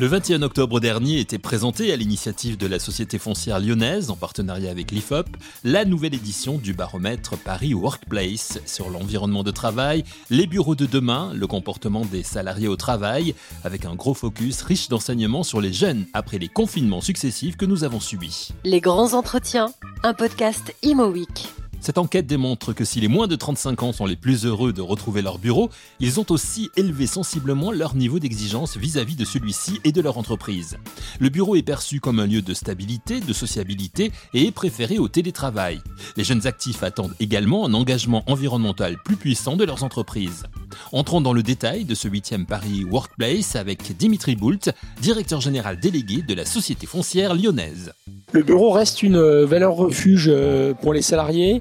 Le 21 octobre dernier était présenté à l'initiative de la Société foncière lyonnaise, en partenariat avec l'IFOP, la nouvelle édition du baromètre Paris Workplace sur l'environnement de travail, les bureaux de demain, le comportement des salariés au travail, avec un gros focus riche d'enseignements sur les jeunes après les confinements successifs que nous avons subis. Les grands entretiens, un podcast Imo Week. Cette enquête démontre que si les moins de 35 ans sont les plus heureux de retrouver leur bureau, ils ont aussi élevé sensiblement leur niveau d'exigence vis-à-vis de celui-ci et de leur entreprise. Le bureau est perçu comme un lieu de stabilité, de sociabilité et est préféré au télétravail. Les jeunes actifs attendent également un engagement environnemental plus puissant de leurs entreprises. Entrons dans le détail de ce 8e Paris Workplace avec Dimitri Boult, directeur général délégué de la Société foncière lyonnaise. Le bureau reste une euh, valeur refuge euh, pour les salariés.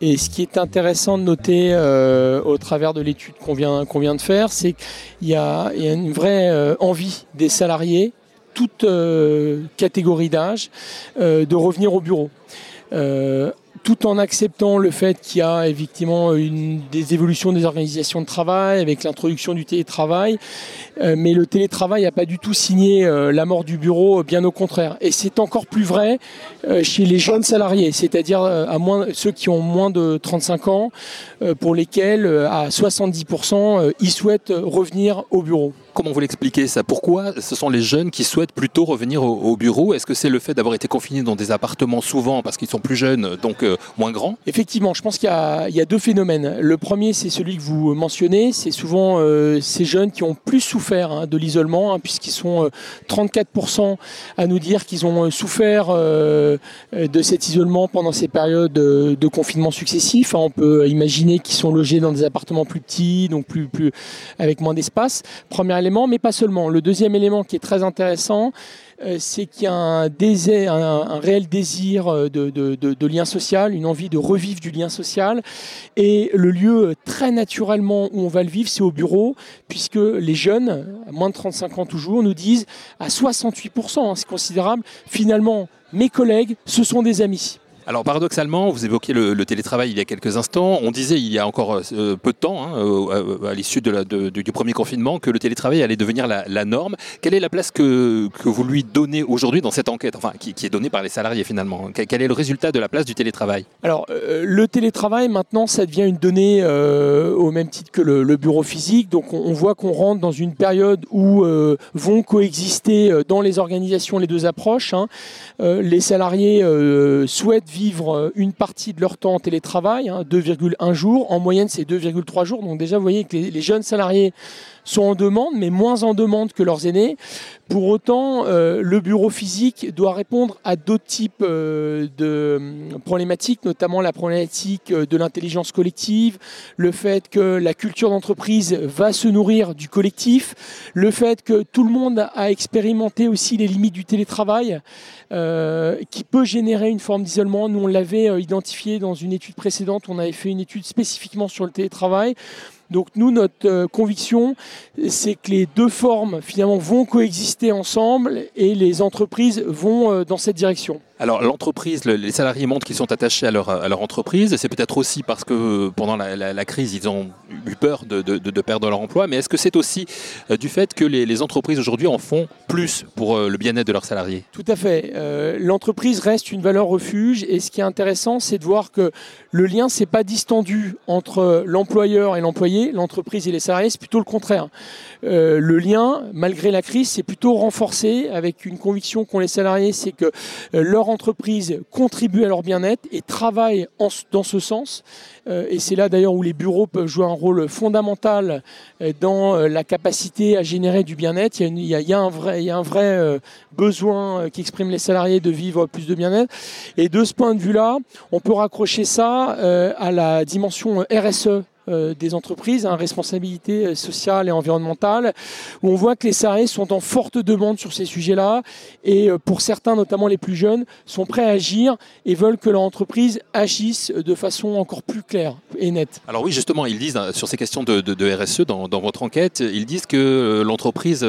Et ce qui est intéressant de noter euh, au travers de l'étude qu'on vient, qu'on vient de faire, c'est qu'il y a, il y a une vraie envie des salariés, toute catégorie d'âge, de revenir au bureau tout en acceptant le fait qu'il y a effectivement une, des évolutions des organisations de travail avec l'introduction du télétravail. Euh, mais le télétravail n'a pas du tout signé euh, la mort du bureau, bien au contraire. Et c'est encore plus vrai euh, chez les jeunes salariés, c'est-à-dire à moins, ceux qui ont moins de 35 ans, pour lesquels à 70% ils souhaitent revenir au bureau. Comment vous l'expliquez ça? Pourquoi ce sont les jeunes qui souhaitent plutôt revenir au, bureau? Est-ce que c'est le fait d'avoir été confinés dans des appartements souvent parce qu'ils sont plus jeunes, donc euh, moins grands? Effectivement, je pense qu'il y, a deux phénomènes. Le premier, c'est celui que vous mentionnez. C'est souvent euh, ces jeunes qui ont plus souffert hein, de l'isolement, hein, puisqu'ils sont 34% euh, à nous dire qu'ils ont souffert de cet isolement pendant ces périodes de confinement successifs. Hein, on peut imaginer qu'ils sont logés dans des appartements plus petits, donc plus, plus avec moins d'espace. Première mais pas seulement. Le deuxième élément qui est très intéressant, euh, c'est qu'il y a un, désir, un, réel désir euh, de, lien social, une envie de revivre du lien social. Et le lieu très naturellement où on va le vivre, c'est au bureau, puisque les jeunes, à moins de 35 ans toujours, nous disent à 68%, hein, c'est considérable, finalement, mes collègues, ce sont des amis. Alors paradoxalement, vous évoquiez le, télétravail il y a quelques instants. On disait il y a encore euh, peu de temps, hein, à, l'issue du premier confinement, que le télétravail allait devenir la, norme. Quelle est la place que, vous lui donnez aujourd'hui dans cette enquête, enfin qui, est donnée par les salariés finalement? Quel est le résultat de la place du télétravail? Alors euh, le télétravail maintenant, ça devient une donnée euh, au même titre que le, bureau physique. Donc on, voit qu'on rentre dans une période où vont coexister dans les organisations les deux approches. Hein. les salariés souhaitent vivre euh, une partie de leur temps en télétravail, 2,1 hein, jours. En moyenne, c'est 2,3 jours. Donc déjà, vous voyez que les, jeunes salariés sont en demande, mais moins en demande que leurs aînés. Pour autant, euh, le bureau physique doit répondre à d'autres types euh, de problématiques, notamment la problématique de l'intelligence collective, le fait que la culture d'entreprise va se nourrir du collectif, le fait que tout le monde a expérimenté aussi les limites du télétravail, qui peut générer une forme d'isolement nous, on l'avait euh, identifié dans une étude précédente. On avait fait une étude spécifiquement sur le télétravail. Donc nous, notre euh, conviction, c'est que les deux formes finalement vont coexister ensemble et les entreprises vont euh, dans cette direction. Alors l'entreprise, les salariés montrent qu'ils sont attachés à leur, à leur entreprise. C'est peut-être aussi parce que pendant la, crise, ils ont eu peur de, de, perdre leur emploi. Mais est-ce que c'est aussi euh, du fait que les, entreprises aujourd'hui en font plus pour le bien-être de leurs salariés? Tout à fait. L'entreprise reste une valeur refuge. Et ce qui est intéressant, c'est de voir que le lien s'est pas distendu entre l'employeur et l'employé l'entreprise et les salariés, c'est plutôt le contraire. Euh, le lien, malgré la crise, c'est plutôt renforcé avec une conviction qu'ont les salariés, c'est que euh, leur entreprise contribue à leur bien-être et travaille dans ce sens. Euh, et c'est là d'ailleurs où les bureaux peuvent jouer un rôle fondamental dans la capacité à générer du bien-être. Il, y a, un vrai, il y a un vrai besoin qu'expriment les salariés de vivre plus de bien-être. Et de ce point de vue-là, on peut raccrocher ça à la dimension RSE euh, des entreprises, hein, responsabilité euh, sociale et environnementale, où on voit que les salariés sont en forte demande sur ces sujets-là, et euh, pour certains, notamment les plus jeunes, sont prêts à agir et veulent que leur entreprise agisse de façon encore plus claire et nette. Alors oui, justement, ils disent sur ces questions de, RSE dans, dans, votre enquête, ils disent que l'entreprise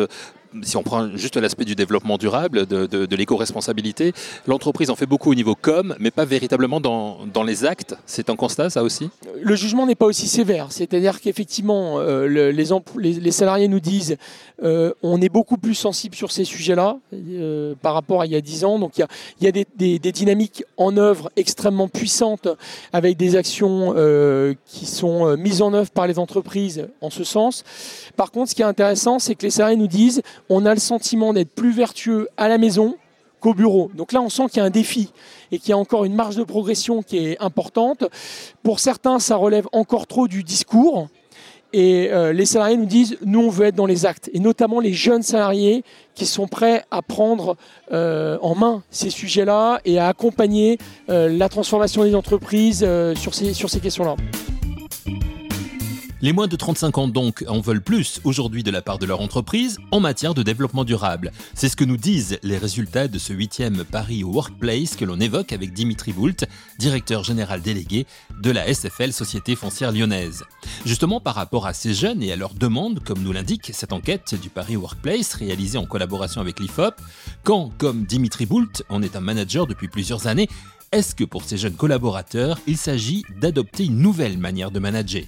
si on prend juste l'aspect du développement durable, de, l'éco-responsabilité, l'entreprise en fait beaucoup au niveau com, mais pas véritablement dans, les actes. C'est un constat, ça aussi? Le jugement n'est pas aussi sévère. C'est-à-dire qu'effectivement, euh, les, salariés nous disent euh, on est beaucoup plus sensible sur ces sujets-là euh, par rapport à il y a 10 ans. Donc il y a, des, dynamiques en œuvre extrêmement puissantes avec des actions qui sont mises en œuvre par les entreprises en ce sens. Par contre, ce qui est intéressant, c'est que les salariés nous disent on a le sentiment d'être plus vertueux à la maison qu'au bureau. Donc là, on sent qu'il y a un défi et qu'il y a encore une marge de progression qui est importante. Pour certains, ça relève encore trop du discours. Et euh, les salariés nous disent, nous, on veut être dans les actes. Et notamment les jeunes salariés qui sont prêts à prendre euh, en main ces sujets-là et à accompagner euh, la transformation des entreprises sur ces, sur ces questions-là. Les moins de 35 ans donc en veulent plus aujourd'hui de la part de leur entreprise en matière de développement durable. C'est ce que nous disent les résultats de ce huitième Paris Workplace que l'on évoque avec Dimitri Boult, directeur général délégué de la SFL Société foncière lyonnaise. Justement par rapport à ces jeunes et à leurs demandes, comme nous l'indique cette enquête du Paris Workplace réalisée en collaboration avec l'IFOP, quand, comme Dimitri Boult, on est un manager depuis plusieurs années, est-ce que pour ces jeunes collaborateurs, il s'agit d'adopter une nouvelle manière de manager?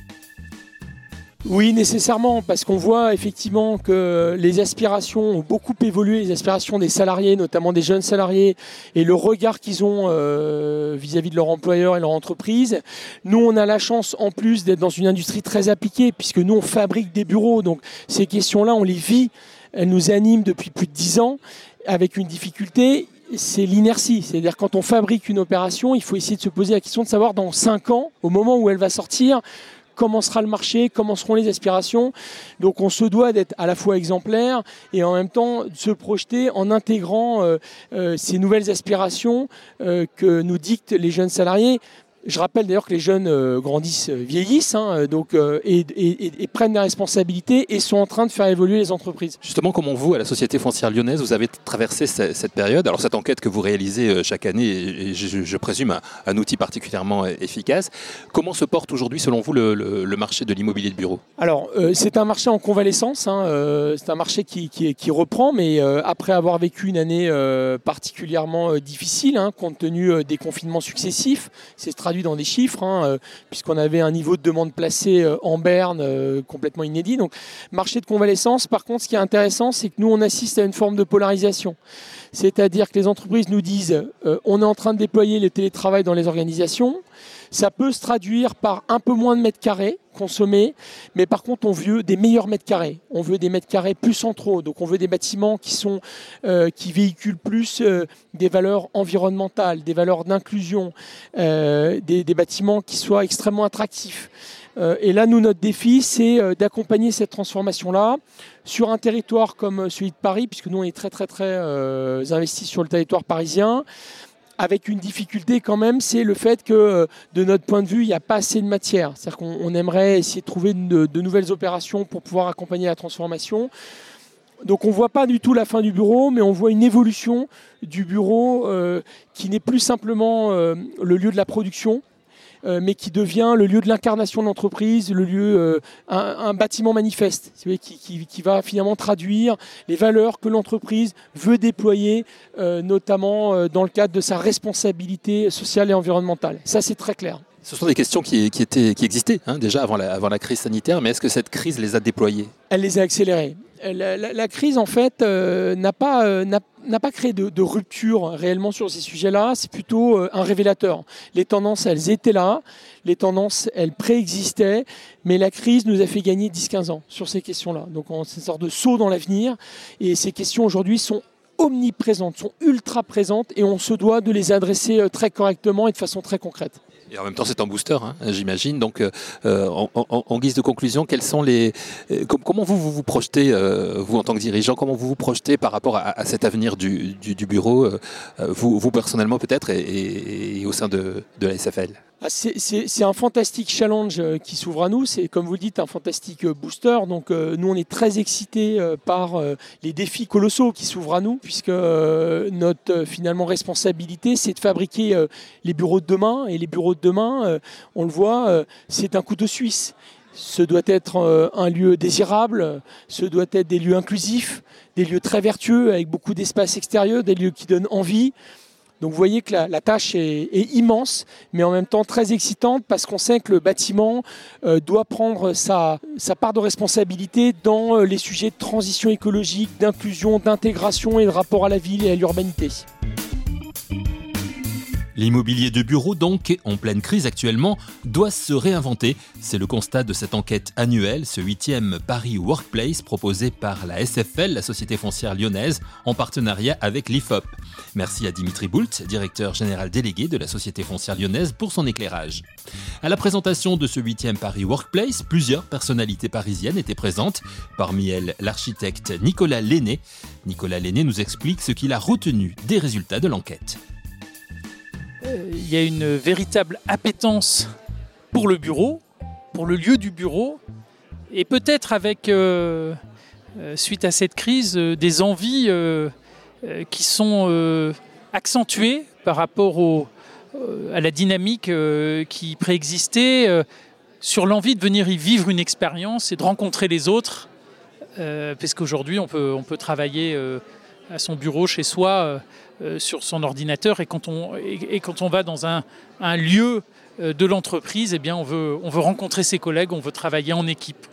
Oui, nécessairement, parce qu'on voit effectivement que les aspirations ont beaucoup évolué, les aspirations des salariés, notamment des jeunes salariés, et le regard qu'ils ont euh, vis-à-vis de leur employeur et leur entreprise. Nous, on a la chance en plus d'être dans une industrie très appliquée, puisque nous, on fabrique des bureaux, donc ces questions-là, on les vit, elles nous animent depuis plus de dix ans, avec une difficulté, c'est l'inertie. C'est-à-dire quand on fabrique une opération, il faut essayer de se poser la question de savoir dans cinq ans, au moment où elle va sortir, comment sera le marché, comment seront les aspirations. Donc on se doit d'être à la fois exemplaire et en même temps de se projeter en intégrant euh, euh, ces nouvelles aspirations euh, que nous dictent les jeunes salariés. Je rappelle d'ailleurs que les jeunes euh, grandissent, euh, vieillissent, hein, euh, donc, et, prennent des responsabilités et sont en train de faire évoluer les entreprises. Justement, comment vous, à la Société foncière lyonnaise, vous avez traversé cette, période? Alors cette enquête que vous réalisez chaque année et je, présume un, outil particulièrement efficace. Comment se porte aujourd'hui, selon vous, le, marché de l'immobilier de bureau? Alors, c'est un marché en convalescence, hein, c'est un marché qui, qui, reprend, mais après avoir vécu une année particulièrement difficile, hein, compte tenu des confinements successifs, c'est dans des chiffres, hein, euh, puisqu'on avait un niveau de demande placée euh, en berne euh, complètement inédit. Donc, marché de convalescence, par contre, ce qui est intéressant, c'est que nous, on assiste à une forme de polarisation. C'est-à-dire que les entreprises nous disent on est en train de déployer le télétravail dans les organisations. Ça peut se traduire par un peu moins de mètres carrés consommés, mais par contre on veut des meilleurs mètres carrés. On veut des mètres carrés plus centraux, donc on veut des bâtiments qui sont euh, qui véhiculent plus euh, des valeurs environnementales, des valeurs d'inclusion, euh, des, des, bâtiments qui soient extrêmement attractifs. et là, nous, notre défi, c'est d'accompagner cette transformation-là sur un territoire comme celui de Paris, puisque nous, on est très, très, très investis sur le territoire parisien avec une difficulté quand même, c'est le fait que euh, de notre point de vue, il n'y a pas assez de matière. C'est-à-dire qu'on aimerait essayer de trouver de, nouvelles opérations pour pouvoir accompagner la transformation. Donc on ne voit pas du tout la fin du bureau, mais on voit une évolution du bureau euh, qui n'est plus simplement euh, le lieu de la production, euh, mais qui devient le lieu de l'incarnation de l'entreprise, le lieu, euh, un, bâtiment manifeste, qui, qui, va finalement traduire les valeurs que l'entreprise veut déployer, euh, notamment dans le cadre de sa responsabilité sociale et environnementale. Ça, c'est très clair. Ce sont des questions qui, étaient, qui existaient hein, déjà avant la, avant la crise sanitaire, mais est-ce que cette crise les a déployées? Elle les a accélérées. La, crise, en fait, n'a pas, n'a pas créé de, rupture réellement sur ces sujets-là, c'est plutôt euh, un révélateur. Les tendances, elles étaient là, les tendances, elles préexistaient, mais la crise nous a fait gagner 10-15 ans sur ces questions-là. Donc c'est une sorte de saut dans l'avenir, et ces questions aujourd'hui sont omniprésentes, sont ultra présentes, et on se doit de les adresser euh, très correctement et de façon très concrète. Et en même temps, c'est un booster, hein, j'imagine. Donc, euh, en, guise de conclusion, quels sont les, euh, comment vous vous, projetez, euh, vous en tant que dirigeant, comment vous vous projetez par rapport à, cet avenir du, bureau, vous, vous, personnellement peut-être, et, au sein de, de la SFL c'est un fantastique challenge euh, qui s'ouvre à nous. C'est, comme vous le dites, un fantastique euh, booster. Donc, euh, nous, on est très excités par les défis colossaux qui s'ouvrent à nous, puisque notre finalement responsabilité, c'est de fabriquer les bureaux de demain. Et les bureaux de demain, on le voit, c'est un couteau suisse. Ce doit être un lieu désirable, ce doit être des lieux inclusifs, des lieux très vertueux avec beaucoup d'espace extérieur, des lieux qui donnent envie. Donc vous voyez que la, tâche est, immense, mais en même temps très excitante parce qu'on sait que le bâtiment euh, doit prendre sa, part de responsabilité dans euh, les sujets de transition écologique, d'inclusion, d'intégration et de rapport à la ville et à l'urbanité. L'immobilier de bureau, donc, en pleine crise actuellement, doit se réinventer. C'est le constat de cette enquête annuelle, ce huitième Paris Workplace proposé par la SFL, la Société foncière lyonnaise, en partenariat avec l'IFOP. Merci à Dimitri Boult, directeur général délégué de la Société foncière lyonnaise, pour son éclairage. À la présentation de ce huitième Paris Workplace, plusieurs personnalités parisiennes étaient présentes, parmi elles l'architecte Nicolas Lenné. Nicolas Lenné nous explique ce qu'il a retenu des résultats de l'enquête il y a une véritable appétence pour le bureau, pour le lieu du bureau, et peut-être avec, euh, euh, suite à cette crise, euh, des envies qui sont accentuées par rapport à la dynamique qui préexistait, sur l'envie de venir y vivre une expérience et de rencontrer les autres, parce qu'aujourd'hui on peut, on peut travailler à son bureau chez soi euh, sur son ordinateur et quand on, va dans un, lieu euh, de l'entreprise, eh on veut, on veut rencontrer ses collègues, on veut travailler en équipe.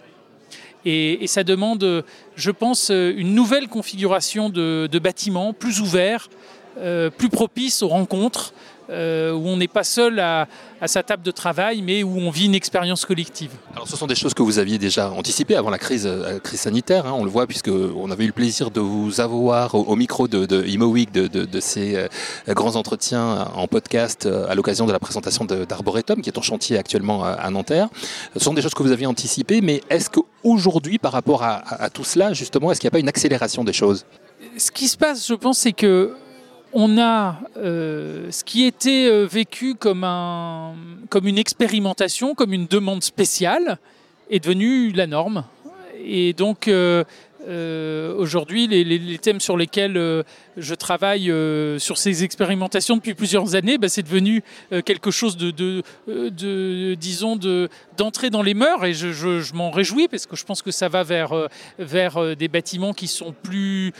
Et, ça demande, je pense, une nouvelle configuration de, bâtiments plus ouverts, euh, plus propices aux rencontres, euh, où on n'est pas seul à, sa table de travail, mais où on vit une expérience collective. Alors, ce sont des choses que vous aviez déjà anticipées avant la crise, euh, crise sanitaire. Hein, on le voit puisqu'on avait eu le plaisir de vous avoir au, micro de, de ImoWeek, de, ces euh, grands entretiens en podcast à l'occasion de la présentation d'Arboretum, qui est en chantier actuellement à, Nanterre. Ce sont des choses que vous aviez anticipées, mais est-ce qu'aujourd'hui, par rapport à, à tout cela, justement, est-ce qu'il n'y a pas une accélération des choses? Ce qui se passe, je pense, c'est que on a euh, ce qui était euh, vécu comme, un, comme une expérimentation, comme une demande spéciale, est devenu la norme. Et donc, euh, euh, aujourd'hui, les, thèmes sur lesquels euh, je travaille euh, sur ces expérimentations depuis plusieurs années, bah, c'est devenu quelque chose de, de, disons, d'entrer dans les mœurs et je, m'en réjouis parce que je pense que ça va vers, des bâtiments qui sont plus,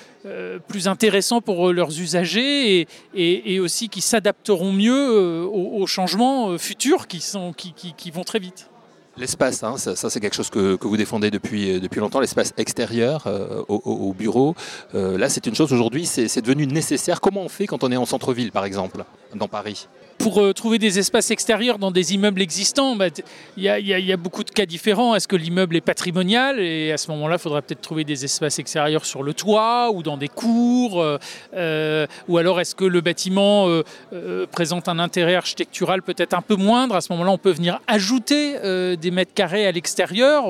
plus intéressants pour leurs usagers et, aussi qui s'adapteront mieux aux, changements futurs qui vont très vite. L'espace, hein, ça, c'est quelque chose que, vous défendez depuis, euh, depuis longtemps, l'espace extérieur euh, au, bureau. Euh, là, c'est une chose aujourd'hui, c'est devenu nécessaire. Comment on fait quand on est en centre-ville, par exemple, dans Paris? Pour euh, trouver des espaces extérieurs dans des immeubles existants, bah, il y, a beaucoup de cas différents. Est-ce que l'immeuble est patrimonial? Et à ce moment-là, il faudra peut-être trouver des espaces extérieurs sur le toit ou dans des cours. Euh, euh, ou alors est-ce que le bâtiment présente un intérêt architectural peut-être un peu moindre? À ce moment-là, on peut venir ajouter des mètres carrés à l'extérieur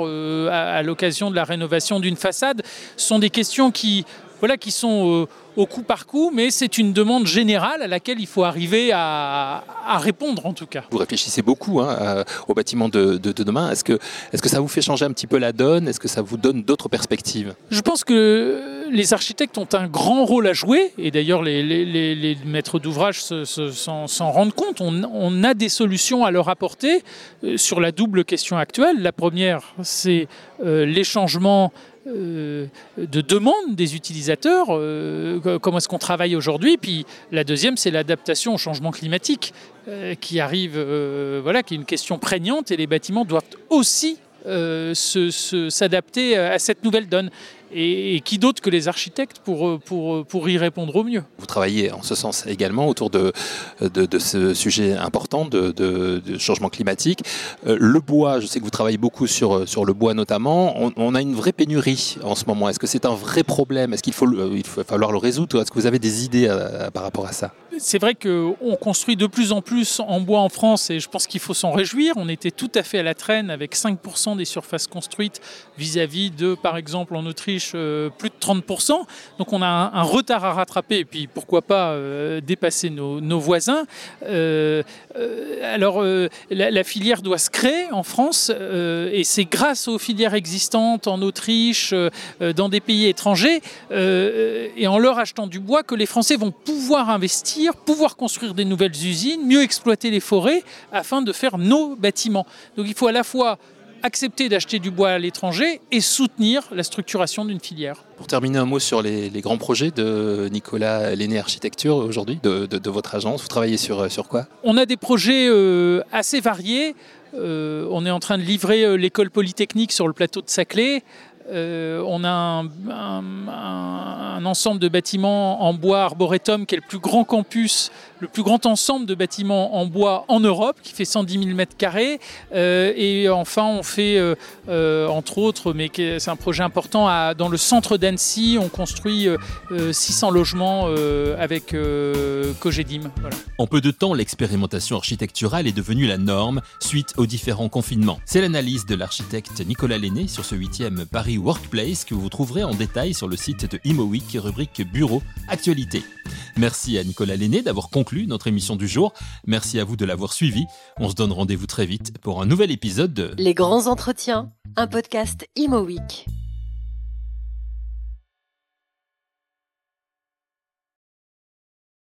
à l'occasion de la rénovation d'une façade. Ce sont des questions qui voilà, qui sont euh, au coup par coup, mais c'est une demande générale à laquelle il faut arriver à, répondre en tout cas. Vous réfléchissez beaucoup hein, au bâtiment de, demain. Est-ce que, est que ça vous fait changer un petit peu la donne? Est-ce que ça vous donne d'autres perspectives? Je pense que les architectes ont un grand rôle à jouer, et d'ailleurs les, maîtres d'ouvrage s'en rendent compte. On, a des solutions à leur apporter euh, sur la double question actuelle. La première, c'est euh, les changements euh, de demande des utilisateurs, euh, comment est-ce qu'on travaille aujourd'hui. Puis la deuxième, c'est l'adaptation au changement climatique euh, qui arrive, voilà, qui est une question prégnante et les bâtiments doivent aussi s'adapter à cette nouvelle donne. Et, qui d'autre que les architectes pour, pour, pour y répondre au mieux Vous travaillez en ce sens également autour de, de, ce sujet important de, de, changement climatique. Euh, le bois, je sais que vous travaillez beaucoup sur, sur le bois notamment. On, a une vraie pénurie en ce moment. Est-ce que c'est un vrai problème? Est-ce qu'il faut, il faut falloir le résoudre? Est-ce que vous avez des idées euh, par rapport à ça? C'est vrai qu'on construit de plus en plus en bois en France et je pense qu'il faut s'en réjouir. On était tout à fait à la traîne avec 5% des surfaces construites vis-à-vis de, par exemple, en Autriche, euh, plus de 30%. Donc on a un, retard à rattraper et puis pourquoi pas euh, dépasser nos, voisins. Euh, alors la, filière doit se créer en France et c'est grâce aux filières existantes en Autriche, dans des pays étrangers et en leur achetant du bois que les Français vont pouvoir investir, pouvoir construire des nouvelles usines, mieux exploiter les forêts afin de faire nos bâtiments. Donc il faut à la fois accepter d'acheter du bois à l'étranger et soutenir la structuration d'une filière. Pour terminer, un mot sur les, grands projets de Nicolas Lenné Architecture aujourd'hui, de, votre agence. Vous travaillez sur, sur quoi? On a des projets euh, assez variés. Euh, on est en train de livrer euh, l'école polytechnique sur le plateau de Saclay. Euh, on a un, ensemble de bâtiments en bois arboretum qui est le plus grand campus, le plus grand ensemble de bâtiments en bois en Europe, qui fait 110 000 mètres carrés. Euh, et enfin, on fait, euh, entre autres, mais c'est un projet important, dans le centre d'Annecy, on construit 600 logements avec Cogedim. En peu de temps, l'expérimentation architecturale est devenue la norme suite aux différents confinements. C'est l'analyse de l'architecte Nicolas Lenné sur ce 8e Paris Workplace que vous trouverez en détail sur le site de ImoWeek, rubrique Bureau Actualité. Merci à Nicolas Lenné d'avoir conclu notre émission du jour. Merci à vous de l'avoir suivi. On se donne rendez-vous très vite pour un nouvel épisode de Les grands entretiens, un podcast ImoWeek.